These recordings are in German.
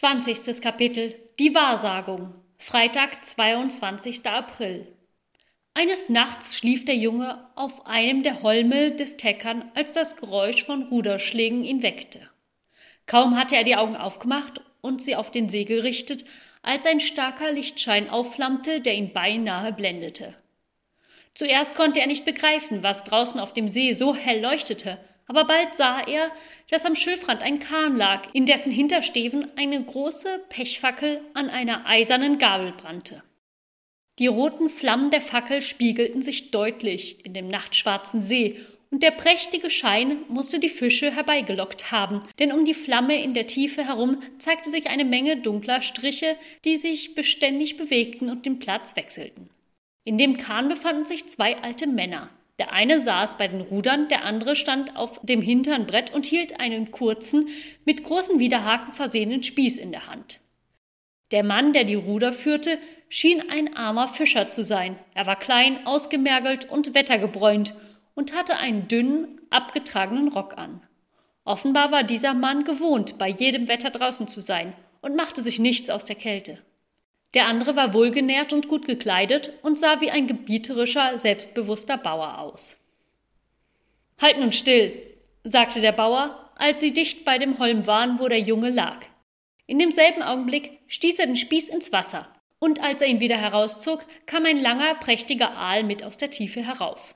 20. Kapitel Die Wahrsagung Freitag, 22. April Eines Nachts schlief der Junge auf einem der Holme des Teckern, als das Geräusch von Ruderschlägen ihn weckte. Kaum hatte er die Augen aufgemacht und sie auf den See gerichtet, als ein starker Lichtschein aufflammte, der ihn beinahe blendete. Zuerst konnte er nicht begreifen, was draußen auf dem See so hell leuchtete, aber bald sah er, dass am Schilfrand ein Kahn lag, in dessen Hintersteven eine große Pechfackel an einer eisernen Gabel brannte. Die roten Flammen der Fackel spiegelten sich deutlich in dem nachtschwarzen See, und der prächtige Schein musste die Fische herbeigelockt haben, denn um die Flamme in der Tiefe herum zeigte sich eine Menge dunkler Striche, die sich beständig bewegten und den Platz wechselten. In dem Kahn befanden sich zwei alte Männer, der eine saß bei den Rudern, der andere stand auf dem hinteren Brett und hielt einen kurzen, mit großen Widerhaken versehenen Spieß in der Hand. Der Mann, der die Ruder führte, schien ein armer Fischer zu sein. Er war klein, ausgemergelt und wettergebräunt und hatte einen dünnen, abgetragenen Rock an. Offenbar war dieser Mann gewohnt, bei jedem Wetter draußen zu sein und machte sich nichts aus der Kälte. Der andere war wohlgenährt und gut gekleidet und sah wie ein gebieterischer, selbstbewusster Bauer aus. Halt nun still, sagte der Bauer, als sie dicht bei dem Holm waren, wo der Junge lag. In demselben Augenblick stieß er den Spieß ins Wasser, und als er ihn wieder herauszog, kam ein langer, prächtiger Aal mit aus der Tiefe herauf.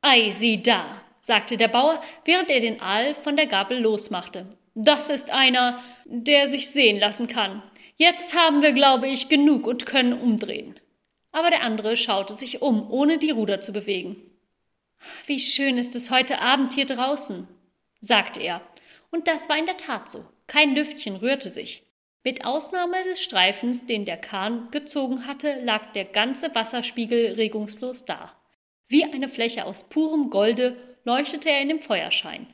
Ei, sieh da, sagte der Bauer, während er den Aal von der Gabel losmachte. Das ist einer, der sich sehen lassen kann. Jetzt haben wir, glaube ich, genug und können umdrehen. Aber der andere schaute sich um, ohne die Ruder zu bewegen. Wie schön ist es heute Abend hier draußen, sagte er. Und das war in der Tat so. Kein Lüftchen rührte sich. Mit Ausnahme des Streifens, den der Kahn gezogen hatte, lag der ganze Wasserspiegel regungslos da. Wie eine Fläche aus purem Golde leuchtete er in dem Feuerschein.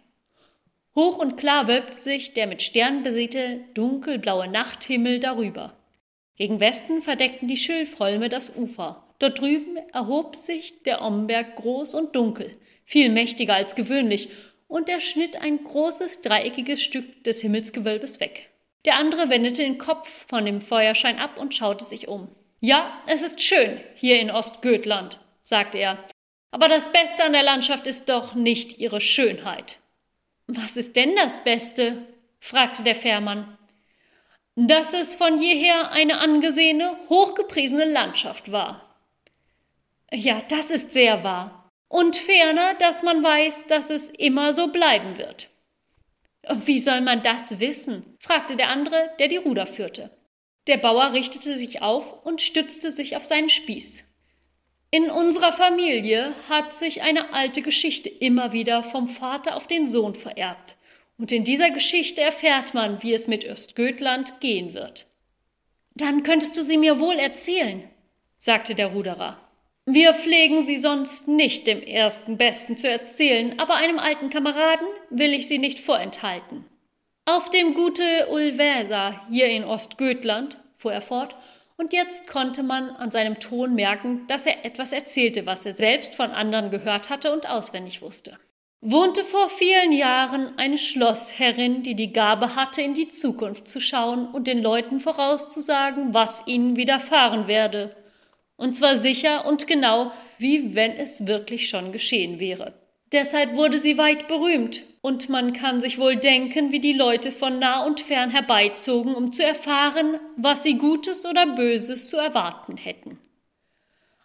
Hoch und klar wölbte sich der mit Sternen besäte dunkelblaue Nachthimmel darüber. Gegen Westen verdeckten die Schilfholme das Ufer. Dort drüben erhob sich der Omberg groß und dunkel, viel mächtiger als gewöhnlich, und er schnitt ein großes dreieckiges Stück des Himmelsgewölbes weg. Der andere wendete den Kopf von dem Feuerschein ab und schaute sich um. Ja, es ist schön hier in Ostgötland, sagte er, aber das Beste an der Landschaft ist doch nicht ihre Schönheit. Was ist denn das Beste? fragte der Fährmann. Dass es von jeher eine angesehene, hochgepriesene Landschaft war. Ja, das ist sehr wahr. Und ferner, dass man weiß, dass es immer so bleiben wird. Wie soll man das wissen? fragte der andere, der die Ruder führte. Der Bauer richtete sich auf und stützte sich auf seinen Spieß. In unserer Familie hat sich eine alte Geschichte immer wieder vom Vater auf den Sohn vererbt. Und in dieser Geschichte erfährt man, wie es mit Östgötland gehen wird. Dann könntest du sie mir wohl erzählen, sagte der Ruderer. Wir pflegen sie sonst nicht dem ersten Besten zu erzählen, aber einem alten Kameraden will ich sie nicht vorenthalten. Auf dem Gute Ulväsa hier in Ostgötland, fuhr er fort, und jetzt konnte man an seinem Ton merken, dass er etwas erzählte, was er selbst von anderen gehört hatte und auswendig wusste. Wohnte vor vielen Jahren eine Schlossherrin, die die Gabe hatte, in die Zukunft zu schauen und den Leuten vorauszusagen, was ihnen widerfahren werde. Und zwar sicher und genau, wie wenn es wirklich schon geschehen wäre. Deshalb wurde sie weit berühmt, und man kann sich wohl denken, wie die Leute von nah und fern herbeizogen, um zu erfahren, was sie Gutes oder Böses zu erwarten hätten.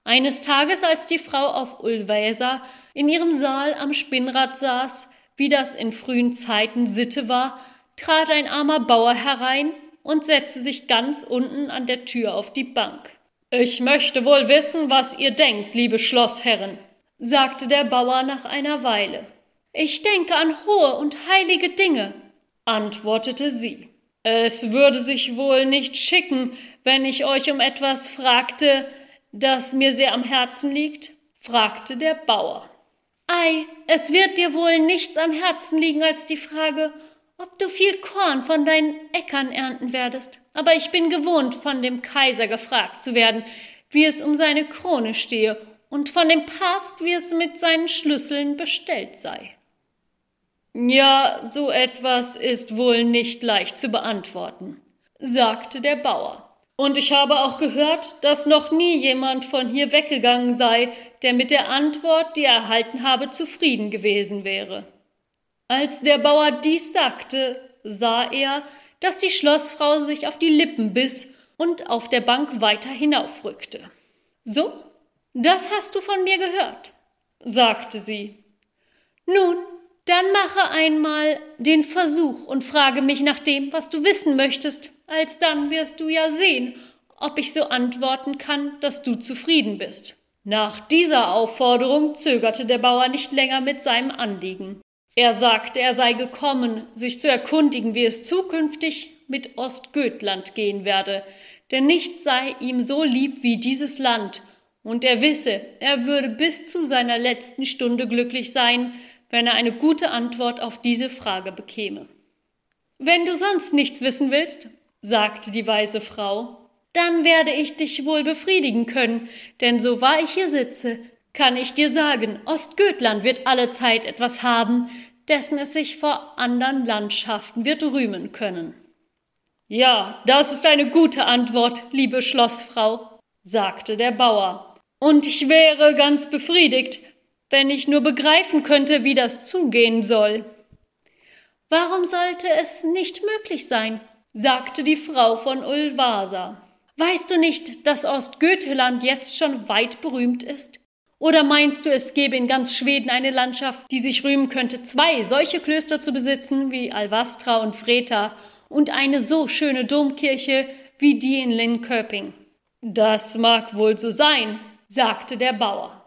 Eines Tages, als die Frau auf Ulväsa in ihrem Saal am Spinnrad saß, wie das in frühen Zeiten Sitte war, trat ein armer Bauer herein und setzte sich ganz unten an der Tür auf die Bank. Ich möchte wohl wissen, was ihr denkt, liebe Schlossherrin, sagte der Bauer nach einer Weile. Ich denke an hohe und heilige Dinge, antwortete sie. Es würde sich wohl nicht schicken, wenn ich euch um etwas fragte, das mir sehr am Herzen liegt? fragte der Bauer. Ei, es wird dir wohl nichts am Herzen liegen als die Frage, ob du viel Korn von deinen Äckern ernten werdest. Aber ich bin gewohnt, von dem Kaiser gefragt zu werden, wie es um seine Krone stehe und von dem Papst, wie es mit seinen Schlüsseln bestellt sei. Ja, so etwas ist wohl nicht leicht zu beantworten, sagte der Bauer. Und ich habe auch gehört, dass noch nie jemand von hier weggegangen sei, der mit der Antwort, die er erhalten habe, zufrieden gewesen wäre. Als der Bauer dies sagte, sah er, dass die Schlossfrau sich auf die Lippen biss und auf der Bank weiter hinaufrückte. So, das hast du von mir gehört, sagte sie. Nun, dann mache einmal den Versuch und frage mich nach dem, was du wissen möchtest, alsdann wirst du ja sehen, ob ich so antworten kann, dass du zufrieden bist. Nach dieser Aufforderung zögerte der Bauer nicht länger mit seinem Anliegen. Er sagte, er sei gekommen, sich zu erkundigen, wie es zukünftig mit Ostgötland gehen werde, denn nichts sei ihm so lieb wie dieses Land, und er wisse, er würde bis zu seiner letzten Stunde glücklich sein, wenn er eine gute Antwort auf diese Frage bekäme. Wenn du sonst nichts wissen willst, sagte die weise Frau, dann werde ich dich wohl befriedigen können, denn so wahr ich hier sitze, kann ich dir sagen, Ostgötland wird alle Zeit etwas haben, dessen es sich vor anderen Landschaften wird rühmen können. Ja, das ist eine gute Antwort, liebe Schlossfrau, sagte der Bauer, und ich wäre ganz befriedigt, wenn ich nur begreifen könnte, wie das zugehen soll. Warum sollte es nicht möglich sein? sagte die Frau von Ulvasa. Weißt du nicht, dass Ostgöteland jetzt schon weit berühmt ist? Oder meinst du, es gäbe in ganz Schweden eine Landschaft, die sich rühmen könnte, zwei solche Klöster zu besitzen wie Alvastra und Vreta und eine so schöne Domkirche wie die in Linköping? Das mag wohl so sein, sagte der Bauer.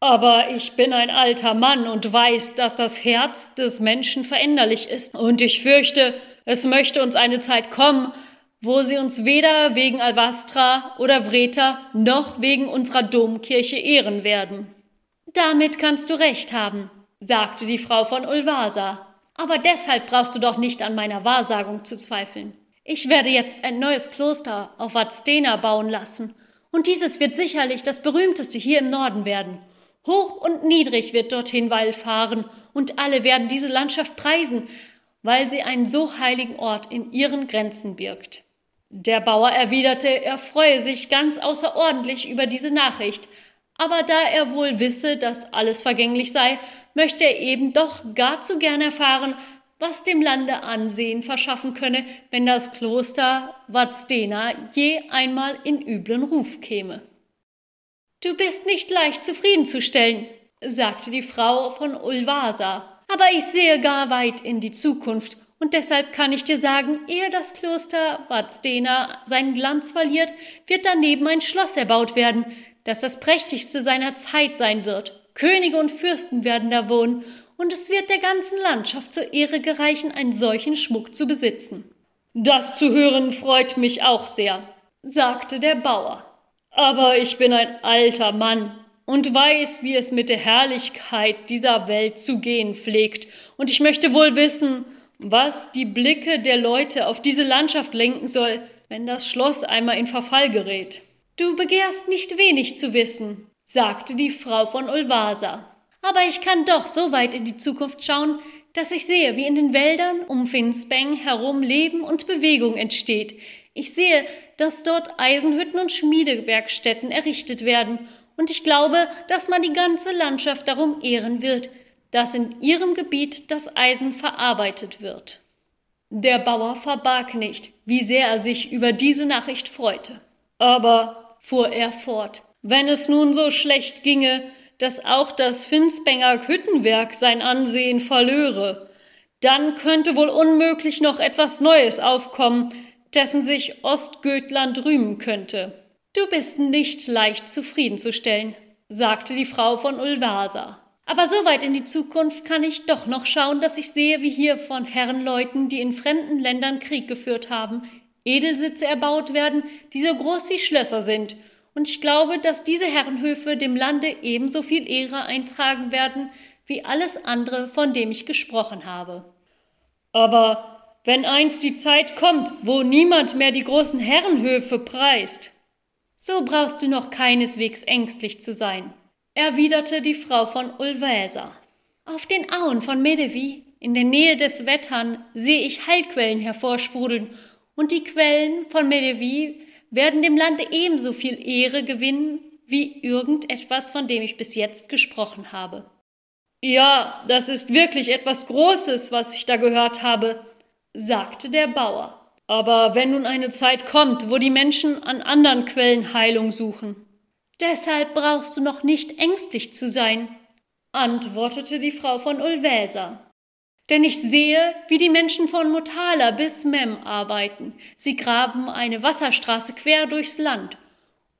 Aber ich bin ein alter Mann und weiß, dass das Herz des Menschen veränderlich ist, und ich fürchte, es möchte uns eine Zeit kommen, wo sie uns weder wegen Alvastra oder Vreta noch wegen unserer Domkirche ehren werden. Damit kannst du recht haben, sagte die Frau von Ulvasa. Aber deshalb brauchst du doch nicht an meiner Wahrsagung zu zweifeln. Ich werde jetzt ein neues Kloster auf Vadstena bauen lassen, und dieses wird sicherlich das berühmteste hier im Norden werden. Hoch und niedrig wird dorthin wallfahren, und alle werden diese Landschaft preisen, weil sie einen so heiligen Ort in ihren Grenzen birgt. Der Bauer erwiderte, er freue sich ganz außerordentlich über diese Nachricht, aber da er wohl wisse, dass alles vergänglich sei, möchte er eben doch gar zu gern erfahren, was dem Lande Ansehen verschaffen könne, wenn das Kloster Vadstena je einmal in üblen Ruf käme. Du bist nicht leicht zufriedenzustellen, sagte die Frau von Ulvasa, aber ich sehe gar weit in die Zukunft und deshalb kann ich dir sagen, ehe das Kloster Vadstena seinen Glanz verliert, wird daneben ein Schloss erbaut werden, das das prächtigste seiner Zeit sein wird. Könige und Fürsten werden da wohnen, und es wird der ganzen Landschaft zur Ehre gereichen, einen solchen Schmuck zu besitzen. Das zu hören freut mich auch sehr, sagte der Bauer. Aber ich bin ein alter Mann und weiß, wie es mit der Herrlichkeit dieser Welt zu gehen pflegt, und ich möchte wohl wissen, was die Blicke der Leute auf diese Landschaft lenken soll, wenn das Schloss einmal in Verfall gerät. Du begehrst nicht wenig zu wissen, sagte die Frau von Ulvasa. Aber ich kann doch so weit in die Zukunft schauen, dass ich sehe, wie in den Wäldern um Finspeng herum Leben und Bewegung entsteht. Ich sehe, dass dort Eisenhütten und Schmiedewerkstätten errichtet werden, und ich glaube, dass man die ganze Landschaft darum ehren wird, dass in ihrem Gebiet das Eisen verarbeitet wird. Der Bauer verbarg nicht, wie sehr er sich über diese Nachricht freute. Aber, fuhr er fort, wenn es nun so schlecht ginge, dass auch das Finsbenger Hüttenwerk sein Ansehen verlöre, dann könnte wohl unmöglich noch etwas Neues aufkommen, dessen sich Ostgötland rühmen könnte. Du bist nicht leicht zufriedenzustellen, sagte die Frau von Ulvasa. Aber so weit in die Zukunft kann ich doch noch schauen, dass ich sehe, wie hier von Herrenleuten, die in fremden Ländern Krieg geführt haben, Edelsitze erbaut werden, die so groß wie Schlösser sind. Und ich glaube, dass diese Herrenhöfe dem Lande ebenso viel Ehre eintragen werden, wie alles andere, von dem ich gesprochen habe. Aber wenn einst die Zeit kommt, wo niemand mehr die großen Herrenhöfe preist, so brauchst du noch keineswegs ängstlich zu sein erwiderte die Frau von Ulväsa. Auf den Auen von Medevi, in der Nähe des Wettern, sehe ich Heilquellen hervorsprudeln, und die Quellen von Medevi werden dem Lande ebenso viel Ehre gewinnen wie irgendetwas, von dem ich bis jetzt gesprochen habe. Ja, das ist wirklich etwas Großes, was ich da gehört habe, sagte der Bauer. Aber wenn nun eine Zeit kommt, wo die Menschen an anderen Quellen Heilung suchen. Deshalb brauchst du noch nicht ängstlich zu sein, antwortete die Frau von Ulväsa. Denn ich sehe, wie die Menschen von Motala bis Mem arbeiten. Sie graben eine Wasserstraße quer durchs Land.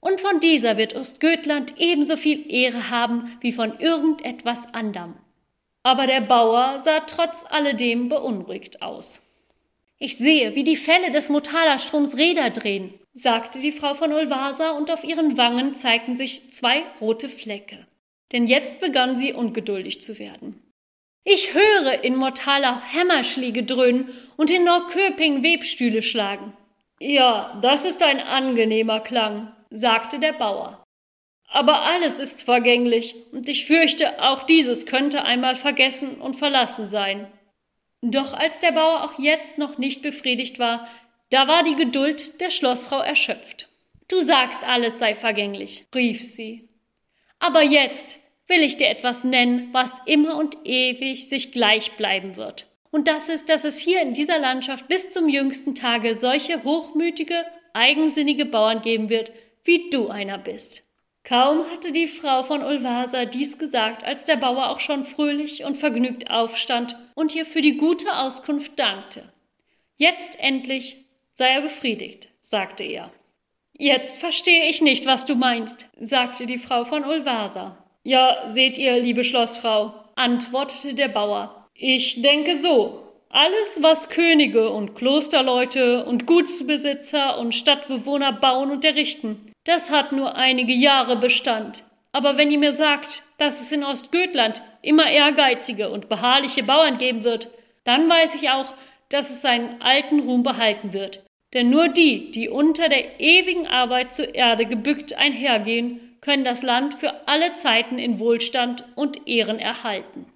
Und von dieser wird Ostgötland ebenso viel Ehre haben wie von irgendetwas anderem. Aber der Bauer sah trotz alledem beunruhigt aus. Ich sehe, wie die Fälle des Motala-Stroms Räder drehen, sagte die Frau von Ulvasa, und auf ihren Wangen zeigten sich zwei rote Flecke. Denn jetzt begann sie ungeduldig zu werden. Ich höre in Mortala Hämmerschläge dröhnen und in Norrköping Webstühle schlagen. Ja, das ist ein angenehmer Klang, sagte der Bauer. Aber alles ist vergänglich, und ich fürchte, auch dieses könnte einmal vergessen und verlassen sein. Doch als der Bauer auch jetzt noch nicht befriedigt war, da war die Geduld der Schlossfrau erschöpft. Du sagst, alles sei vergänglich, rief sie. Aber jetzt will ich dir etwas nennen, was immer und ewig sich gleich bleiben wird. Und das ist, dass es hier in dieser Landschaft bis zum jüngsten Tage solche hochmütige, eigensinnige Bauern geben wird, wie du einer bist. Kaum hatte die Frau von Ulvasa dies gesagt, als der Bauer auch schon fröhlich und vergnügt aufstand und ihr für die gute Auskunft dankte. Jetzt endlich sei er befriedigt, sagte er. Jetzt verstehe ich nicht, was du meinst, sagte die Frau von Ulvasa. Ja, seht ihr, liebe Schlossfrau, antwortete der Bauer. Ich denke so. Alles, was Könige und Klosterleute und Gutsbesitzer und Stadtbewohner bauen und errichten, das hat nur einige Jahre Bestand. Aber wenn ihr mir sagt, dass es in Ostgötland immer ehrgeizige und beharrliche Bauern geben wird, dann weiß ich auch, dass es seinen alten Ruhm behalten wird. Denn nur die, die unter der ewigen Arbeit zur Erde gebückt einhergehen, können das Land für alle Zeiten in Wohlstand und Ehren erhalten.